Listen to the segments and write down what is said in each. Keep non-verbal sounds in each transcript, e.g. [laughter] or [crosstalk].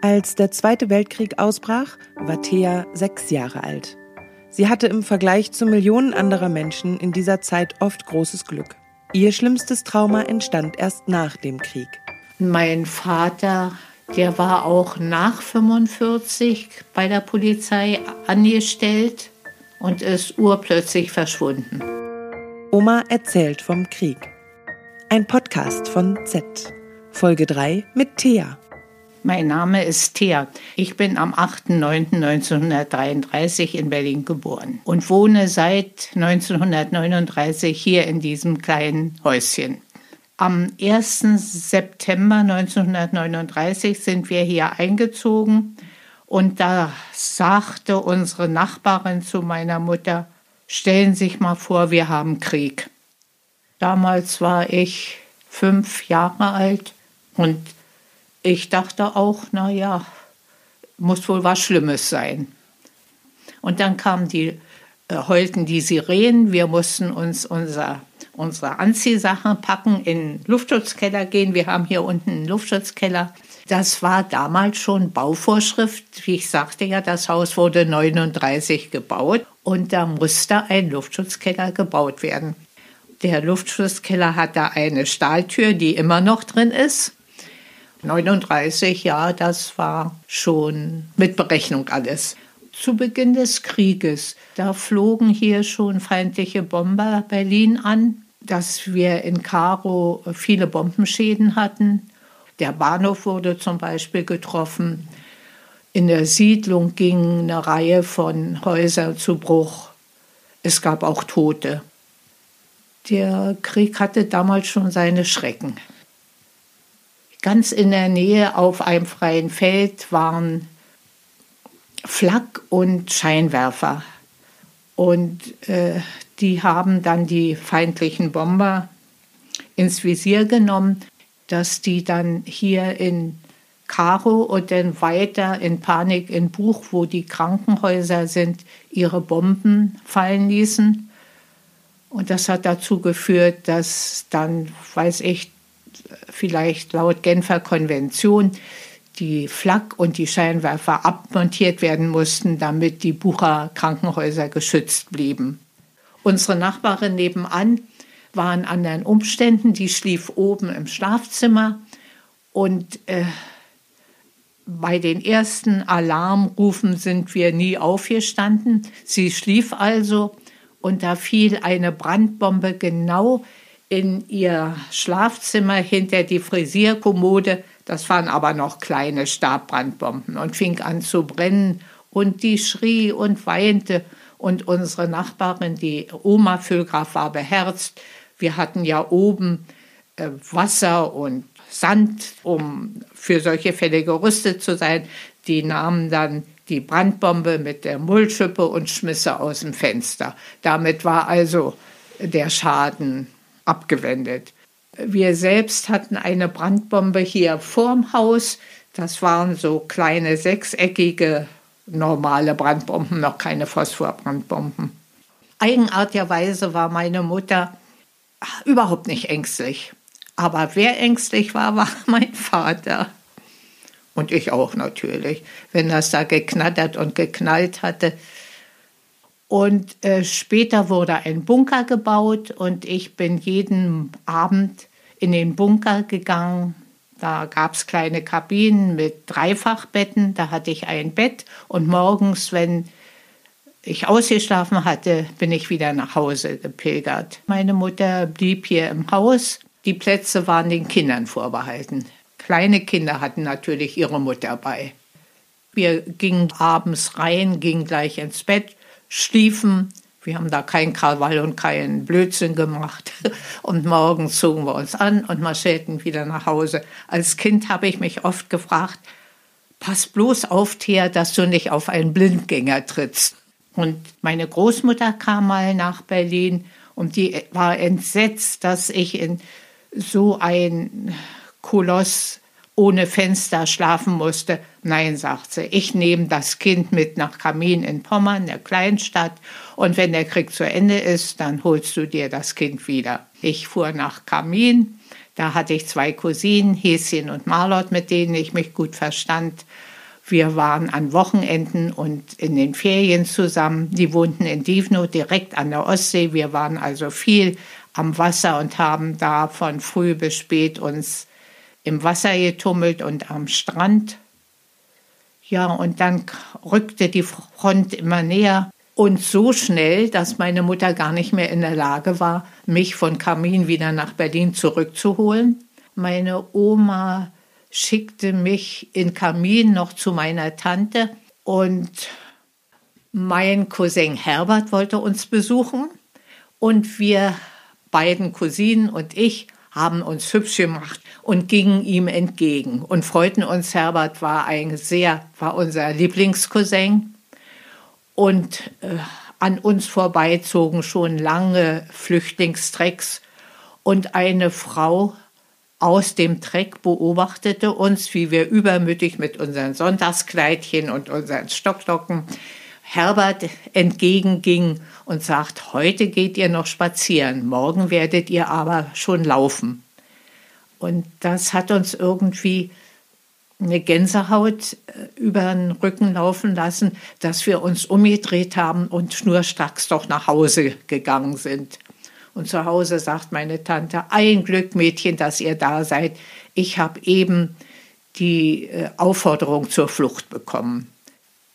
Als der Zweite Weltkrieg ausbrach, war Thea sechs Jahre alt. Sie hatte im Vergleich zu Millionen anderer Menschen in dieser Zeit oft großes Glück. Ihr schlimmstes Trauma entstand erst nach dem Krieg. Mein Vater, der war auch nach 45 bei der Polizei angestellt und ist urplötzlich verschwunden. Oma erzählt vom Krieg. Ein Podcast von Z. Folge 3 mit Thea. Mein Name ist Thea. Ich bin am 8.9.1933 in Berlin geboren und wohne seit 1939 hier in diesem kleinen Häuschen. Am 1. September 1939 sind wir hier eingezogen und da sagte unsere Nachbarin zu meiner Mutter, stellen Sie sich mal vor, wir haben Krieg. Damals war ich fünf Jahre alt und ich dachte auch, na ja, muss wohl was Schlimmes sein. Und dann kamen die, äh, heulten die Sirenen. Wir mussten uns unser, unsere Anziehsachen packen, in den Luftschutzkeller gehen. Wir haben hier unten einen Luftschutzkeller. Das war damals schon Bauvorschrift. Wie ich sagte ja, das Haus wurde 39 gebaut und da musste ein Luftschutzkeller gebaut werden. Der Luftschutzkeller hat da eine Stahltür, die immer noch drin ist. 39, ja, das war schon mit Berechnung alles. Zu Beginn des Krieges, da flogen hier schon feindliche Bomber Berlin an, dass wir in Karo viele Bombenschäden hatten. Der Bahnhof wurde zum Beispiel getroffen. In der Siedlung ging eine Reihe von Häusern zu Bruch. Es gab auch Tote. Der Krieg hatte damals schon seine Schrecken. Ganz in der Nähe auf einem freien Feld waren Flak und Scheinwerfer. Und äh, die haben dann die feindlichen Bomber ins Visier genommen, dass die dann hier in Karo und dann weiter in Panik in Buch, wo die Krankenhäuser sind, ihre Bomben fallen ließen. Und das hat dazu geführt, dass dann, weiß ich, vielleicht laut Genfer Konvention die Flak und die Scheinwerfer abmontiert werden mussten, damit die Bucher Krankenhäuser geschützt blieben. Unsere Nachbarin nebenan war in anderen Umständen, die schlief oben im Schlafzimmer und äh, bei den ersten Alarmrufen sind wir nie aufgestanden. Sie schlief also und da fiel eine Brandbombe genau in ihr Schlafzimmer hinter die Frisierkommode. Das waren aber noch kleine Stabbrandbomben und fing an zu brennen. Und die schrie und weinte. Und unsere Nachbarin, die Oma Füllgraf, war beherzt. Wir hatten ja oben äh, Wasser und Sand, um für solche Fälle gerüstet zu sein. Die nahmen dann die Brandbombe mit der Mullschippe und schmiss sie aus dem Fenster. Damit war also der Schaden abgewendet. Wir selbst hatten eine Brandbombe hier vorm Haus. Das waren so kleine sechseckige normale Brandbomben, noch keine Phosphorbrandbomben. Eigenartigerweise war meine Mutter überhaupt nicht ängstlich. Aber wer ängstlich war, war [laughs] mein Vater. Und ich auch natürlich. Wenn das da geknattert und geknallt hatte, und äh, später wurde ein Bunker gebaut und ich bin jeden Abend in den Bunker gegangen. Da gab es kleine Kabinen mit Dreifachbetten. Da hatte ich ein Bett und morgens, wenn ich ausgeschlafen hatte, bin ich wieder nach Hause gepilgert. Meine Mutter blieb hier im Haus. Die Plätze waren den Kindern vorbehalten. Kleine Kinder hatten natürlich ihre Mutter bei. Wir gingen abends rein, gingen gleich ins Bett schliefen. Wir haben da keinen Krawall und keinen Blödsinn gemacht. [laughs] Und morgens zogen wir uns an und marschierten wieder nach Hause. Als Kind habe ich mich oft gefragt, pass bloß auf, Thea, dass du nicht auf einen Blindgänger trittst. Und meine Großmutter kam mal nach Berlin und die war entsetzt, dass ich in so ein Koloss ohne Fenster schlafen musste. Nein, sagt sie, ich nehme das Kind mit nach Kamin in Pommern, der Kleinstadt, und wenn der Krieg zu Ende ist, dann holst du dir das Kind wieder. Ich fuhr nach Kamin, da hatte ich zwei Cousinen, Häschen und Marlot, mit denen ich mich gut verstand. Wir waren an Wochenenden und in den Ferien zusammen. Die wohnten in Divno direkt an der Ostsee. Wir waren also viel am Wasser und haben da von früh bis spät uns im Wasser getummelt und am Strand. Ja, und dann rückte die Front immer näher und so schnell, dass meine Mutter gar nicht mehr in der Lage war, mich von Kamin wieder nach Berlin zurückzuholen. Meine Oma schickte mich in Kamin noch zu meiner Tante und mein Cousin Herbert wollte uns besuchen und wir beiden Cousinen und ich haben uns hübsch gemacht und gingen ihm entgegen und freuten uns. Herbert war ein sehr, war unser Lieblingscousin und äh, an uns vorbei zogen schon lange Flüchtlingstrecks und eine Frau aus dem Treck beobachtete uns, wie wir übermütig mit unseren Sonntagskleidchen und unseren Stocklocken Herbert entgegenging und sagt, heute geht ihr noch spazieren, morgen werdet ihr aber schon laufen. Und das hat uns irgendwie eine Gänsehaut äh, über den Rücken laufen lassen, dass wir uns umgedreht haben und schnurstracks doch nach Hause gegangen sind. Und zu Hause sagt meine Tante, ein Glück, Mädchen, dass ihr da seid. Ich habe eben die äh, Aufforderung zur Flucht bekommen.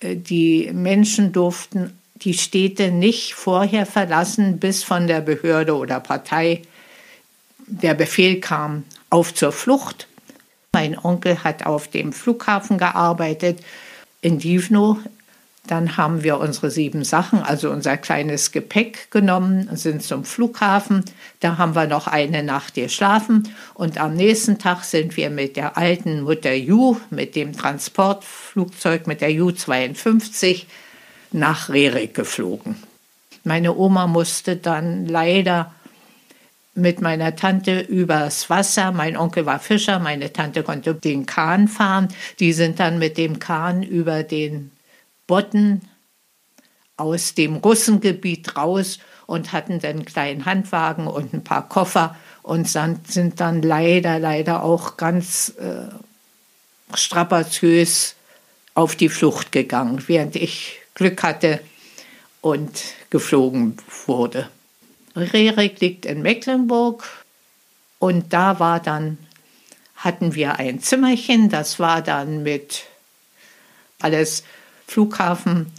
Äh, die Menschen durften die Städte nicht vorher verlassen, bis von der Behörde oder Partei der Befehl kam, auf zur Flucht. Mein Onkel hat auf dem Flughafen gearbeitet in Divno dann haben wir unsere sieben Sachen, also unser kleines Gepäck genommen, sind zum Flughafen. Da haben wir noch eine Nacht geschlafen und am nächsten Tag sind wir mit der alten Mutter Ju, mit dem Transportflugzeug, mit der Ju-52 nach Rerik geflogen. Meine Oma musste dann leider mit meiner Tante übers Wasser. Mein Onkel war Fischer, meine Tante konnte den Kahn fahren. Die sind dann mit dem Kahn über den Botten aus dem Russengebiet raus und hatten dann einen kleinen Handwagen und ein paar Koffer und sind dann leider, leider auch ganz äh, strapaziös auf die Flucht gegangen, während ich Glück hatte und geflogen wurde. Rerik liegt in Mecklenburg und da war dann, hatten wir ein Zimmerchen, das war dann mit alles Flughafen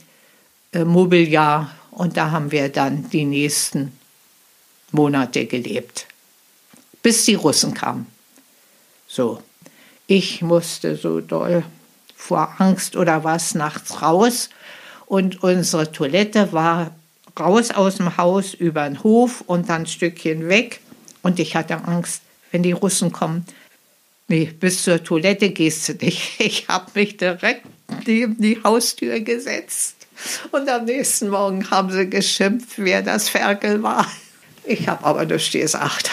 äh, Mobiliar und da haben wir dann die nächsten Monate gelebt, bis die Russen kamen. So, ich musste so doll vor Angst oder was nachts raus und unsere Toilette war raus aus dem Haus über den Hof und dann ein Stückchen weg und ich hatte Angst, wenn die Russen kommen. Nee, bis zur Toilette gehst du nicht. [laughs] Ich habe mich direkt neben die Haustür gesetzt. Und am nächsten Morgen haben sie geschimpft, wer das Ferkel war. Ich habe aber nichts gesagt.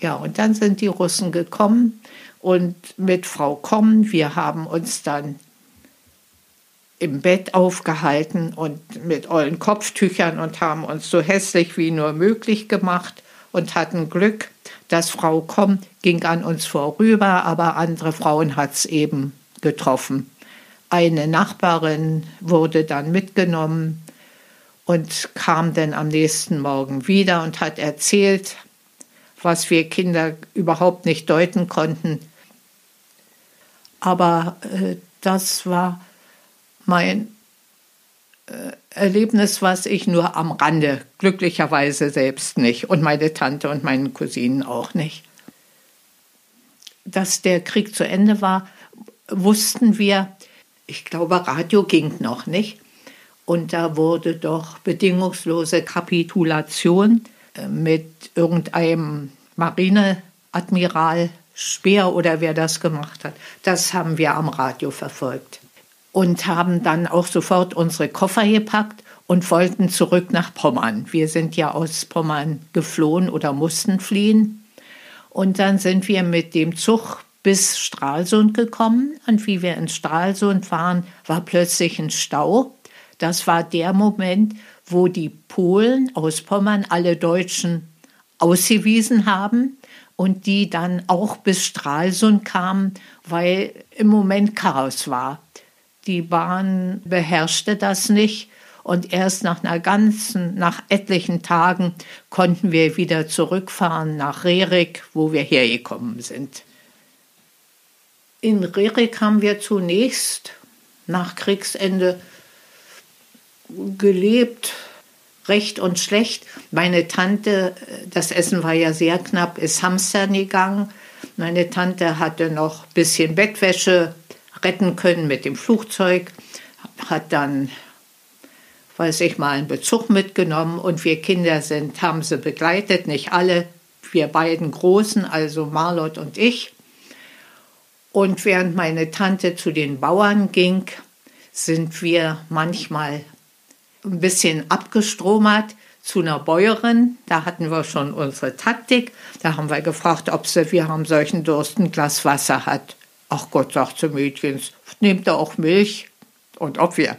Ja, und dann sind die Russen gekommen und mit Frau Komm, wir haben uns dann im Bett aufgehalten und mit ollen Kopftüchern und haben uns so hässlich wie nur möglich gemacht und hatten Glück, dass Frau Komm ging an uns vorüber, aber andere Frauen hat es eben getroffen. Eine Nachbarin wurde dann mitgenommen und kam dann am nächsten Morgen wieder und hat erzählt, was wir Kinder überhaupt nicht deuten konnten. Aber äh, das war mein äh, Erlebnis, was ich nur am Rande, glücklicherweise selbst nicht und meine Tante und meine Cousinen auch nicht. Dass der Krieg zu Ende war, wussten wir ich glaube, Radio ging noch nicht. Und da wurde doch bedingungslose Kapitulation äh, mit irgendeinem Marineadmiral Speer oder wer das gemacht hat. Das haben wir am Radio verfolgt. Und haben dann auch sofort unsere Koffer gepackt und wollten zurück nach Pommern. Wir sind ja aus Pommern geflohen oder mussten fliehen. Und dann sind wir mit dem Zug bis Stralsund gekommen und wie wir in Stralsund waren, war plötzlich ein Stau. Das war der Moment, wo die Polen aus Pommern alle Deutschen ausgewiesen haben und die dann auch bis Stralsund kamen, weil im Moment Chaos war. Die Bahn beherrschte das nicht. Und erst nach einer ganzen, nach etlichen Tagen konnten wir wieder zurückfahren nach Rerik, wo wir hergekommen sind. In Rerik haben wir zunächst nach Kriegsende gelebt, recht und schlecht. Meine Tante, das Essen war ja sehr knapp, ist hamstern gegangen. Meine Tante hatte noch ein bisschen Bettwäsche retten können mit dem Flugzeug, hat dann weiß ich mal, einen Bezug mitgenommen und wir Kinder sind, haben sie begleitet, nicht alle, wir beiden Großen, also Marlot und ich. Und während meine Tante zu den Bauern ging, sind wir manchmal ein bisschen abgestromert zu einer Bäuerin. Da hatten wir schon unsere Taktik. Da haben wir gefragt, ob sie, wir haben solchen Durst, ein Glas Wasser hat. Ach Gott, sagt sie Mädchens, nehmt ihr auch Milch? Und ob wir.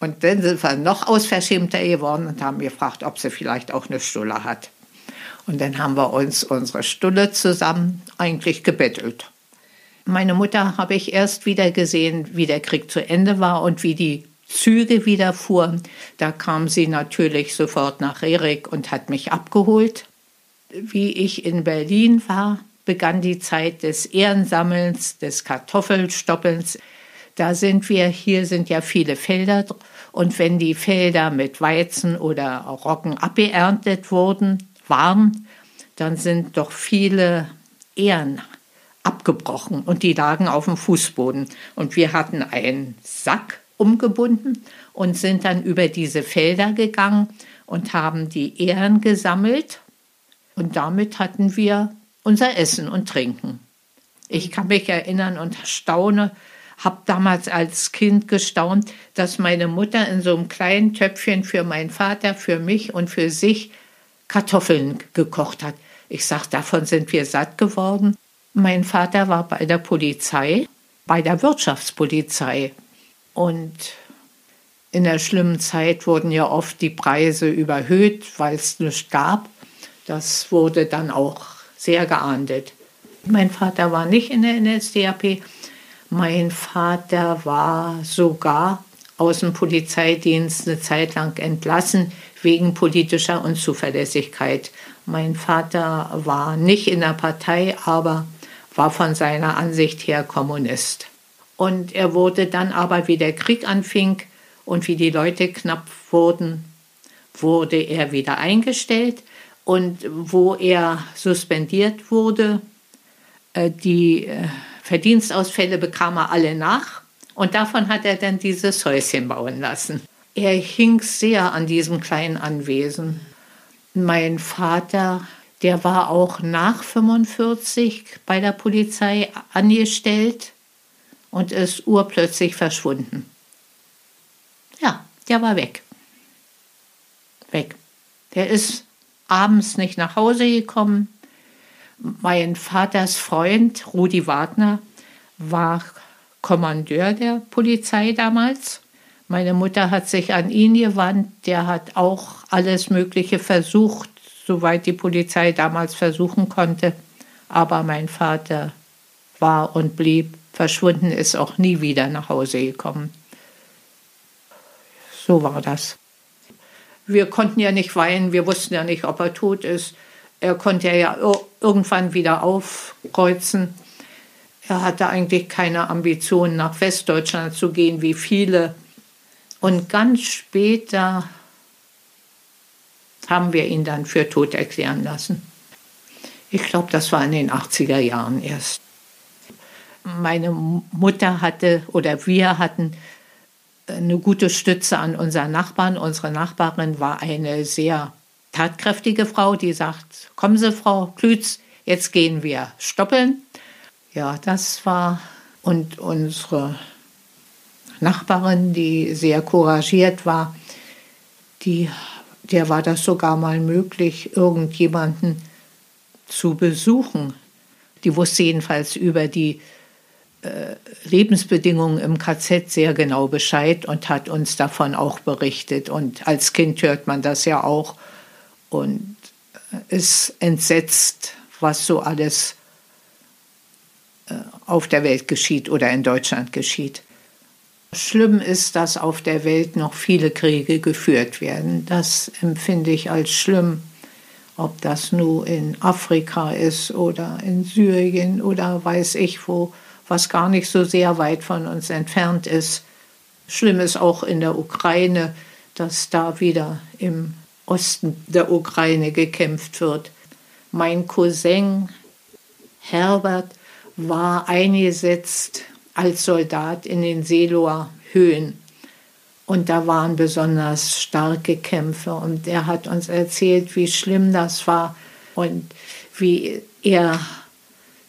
Und dann sind wir noch ausverschämter geworden und haben gefragt, ob sie vielleicht auch eine Stulle hat. Und dann haben wir uns unsere Stulle zusammen eigentlich gebettelt. Meine Mutter habe ich erst wieder gesehen, wie der Krieg zu Ende war und wie die Züge wieder fuhren. Da kam sie natürlich sofort nach Rerik und hat mich abgeholt. Wie ich in Berlin war, begann die Zeit des Ehrensammelns, des Kartoffelstoppelns. Da sind wir, hier sind ja viele Felder und wenn die Felder mit Weizen oder Roggen abgeerntet wurden, waren, dann sind doch viele Ehren abgebrochen und die lagen auf dem Fußboden. Und wir hatten einen Sack umgebunden und sind dann über diese Felder gegangen und haben die Ehren gesammelt. Und damit hatten wir unser Essen und Trinken. Ich kann mich erinnern und staune, habe damals als Kind gestaunt, dass meine Mutter in so einem kleinen Töpfchen für meinen Vater, für mich und für sich Kartoffeln gekocht hat. Ich sage, davon sind wir satt geworden. Mein Vater war bei der Polizei, bei der Wirtschaftspolizei. Und in der schlimmen Zeit wurden ja oft die Preise überhöht, weil es nichts gab. Das wurde dann auch sehr geahndet. Mein Vater war nicht in der NSDAP, mein Vater war sogar aus dem Polizeidienst eine Zeit lang entlassen wegen politischer Unzuverlässigkeit. Mein Vater war nicht in der Partei, aber war von seiner Ansicht her Kommunist. Und er wurde dann aber, wie der Krieg anfing und wie die Leute knapp wurden, wurde er wieder eingestellt. Und wo er suspendiert wurde, äh, die äh, Verdienstausfälle bekam er alle nach und davon hat er dann dieses Häuschen bauen lassen. Er hing sehr an diesem kleinen Anwesen. Mein Vater, der war auch nach 45 bei der Polizei angestellt und ist urplötzlich verschwunden. Ja, der war weg. Weg. Der ist abends nicht nach Hause gekommen, mein Vaters Freund Rudi Wagner war Kommandeur der Polizei damals. Meine Mutter hat sich an ihn gewandt. Der hat auch alles Mögliche versucht, soweit die Polizei damals versuchen konnte. Aber mein Vater war und blieb verschwunden, ist auch nie wieder nach Hause gekommen. So war das. Wir konnten ja nicht weinen, wir wussten ja nicht, ob er tot ist. Er konnte ja irgendwann wieder aufkreuzen. Er hatte eigentlich keine Ambition, nach Westdeutschland zu gehen, wie viele. Und ganz später haben wir ihn dann für tot erklären lassen. Ich glaube, das war in den 80er Jahren erst. Meine Mutter hatte oder wir hatten eine gute Stütze an unseren Nachbarn. Unsere Nachbarin war eine sehr tatkräftige Frau, die sagt, kommen Sie, Frau Klütz, jetzt gehen wir stoppeln. Ja, das war, und unsere Nachbarin, die sehr couragiert war, die, der war das sogar mal möglich, irgendjemanden zu besuchen. Die wusste jedenfalls über die äh, Lebensbedingungen im KZ sehr genau Bescheid und hat uns davon auch berichtet. Und als Kind hört man das ja auch und ist entsetzt, was so alles äh, auf der Welt geschieht oder in Deutschland geschieht. Schlimm ist, dass auf der Welt noch viele Kriege geführt werden. Das empfinde ich als schlimm. Ob das nur in Afrika ist oder in Syrien oder weiß ich wo, was gar nicht so sehr weit von uns entfernt ist. Schlimm ist auch in der Ukraine, dass da wieder im Osten der Ukraine gekämpft wird. Mein Cousin Herbert war eingesetzt als Soldat in den Seeloer Höhen. Und da waren besonders starke Kämpfe. Und er hat uns erzählt, wie schlimm das war und wie er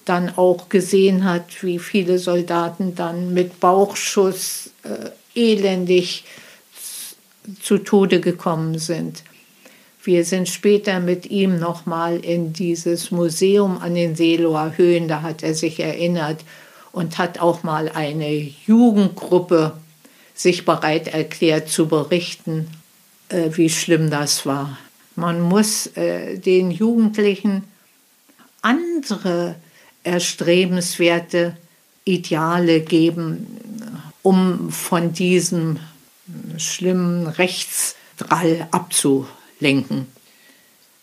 dann auch gesehen hat, wie viele Soldaten dann mit Bauchschuss äh, elendig zu Tode gekommen sind. Wir sind später mit ihm nochmal in dieses Museum an den Seeloer Höhen, da hat er sich erinnert und hat auch mal eine Jugendgruppe sich bereit erklärt zu berichten, äh, wie schlimm das war. Man muss äh, den Jugendlichen andere erstrebenswerte Ideale geben, um von diesem schlimmen Rechtsdrall abzulenken.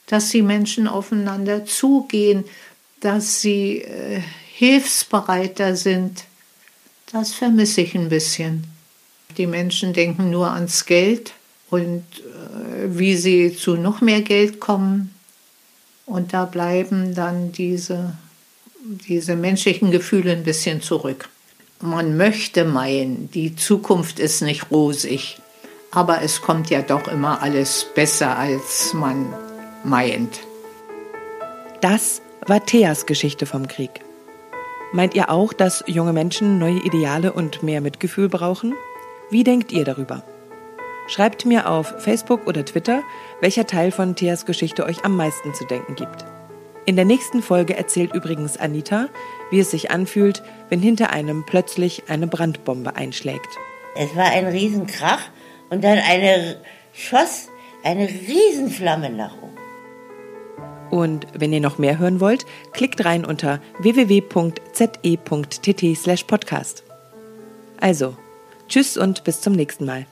Dass die Menschen aufeinander zugehen, dass sie äh, hilfsbereiter sind, das vermisse ich ein bisschen. Die Menschen denken nur ans Geld und äh, wie sie zu noch mehr Geld kommen. Und da bleiben dann diese, diese menschlichen Gefühle ein bisschen zurück. Man möchte meinen, die Zukunft ist nicht rosig, aber es kommt ja doch immer alles besser, als man meint. Das war Theas Geschichte vom Krieg. Meint ihr auch, dass junge Menschen neue Ideale und mehr Mitgefühl brauchen? Wie denkt ihr darüber? Schreibt mir auf Facebook oder Twitter, welcher Teil von Theas Geschichte euch am meisten zu denken gibt. In der nächsten Folge erzählt übrigens Anita, wie es sich anfühlt, wenn hinter einem plötzlich eine Brandbombe einschlägt. Es war ein Riesenkrach und dann eine schoss eine Riesenflamme nach oben. Und wenn ihr noch mehr hören wollt, klickt rein unter www.ze.tt/podcast. Also, tschüss und bis zum nächsten Mal.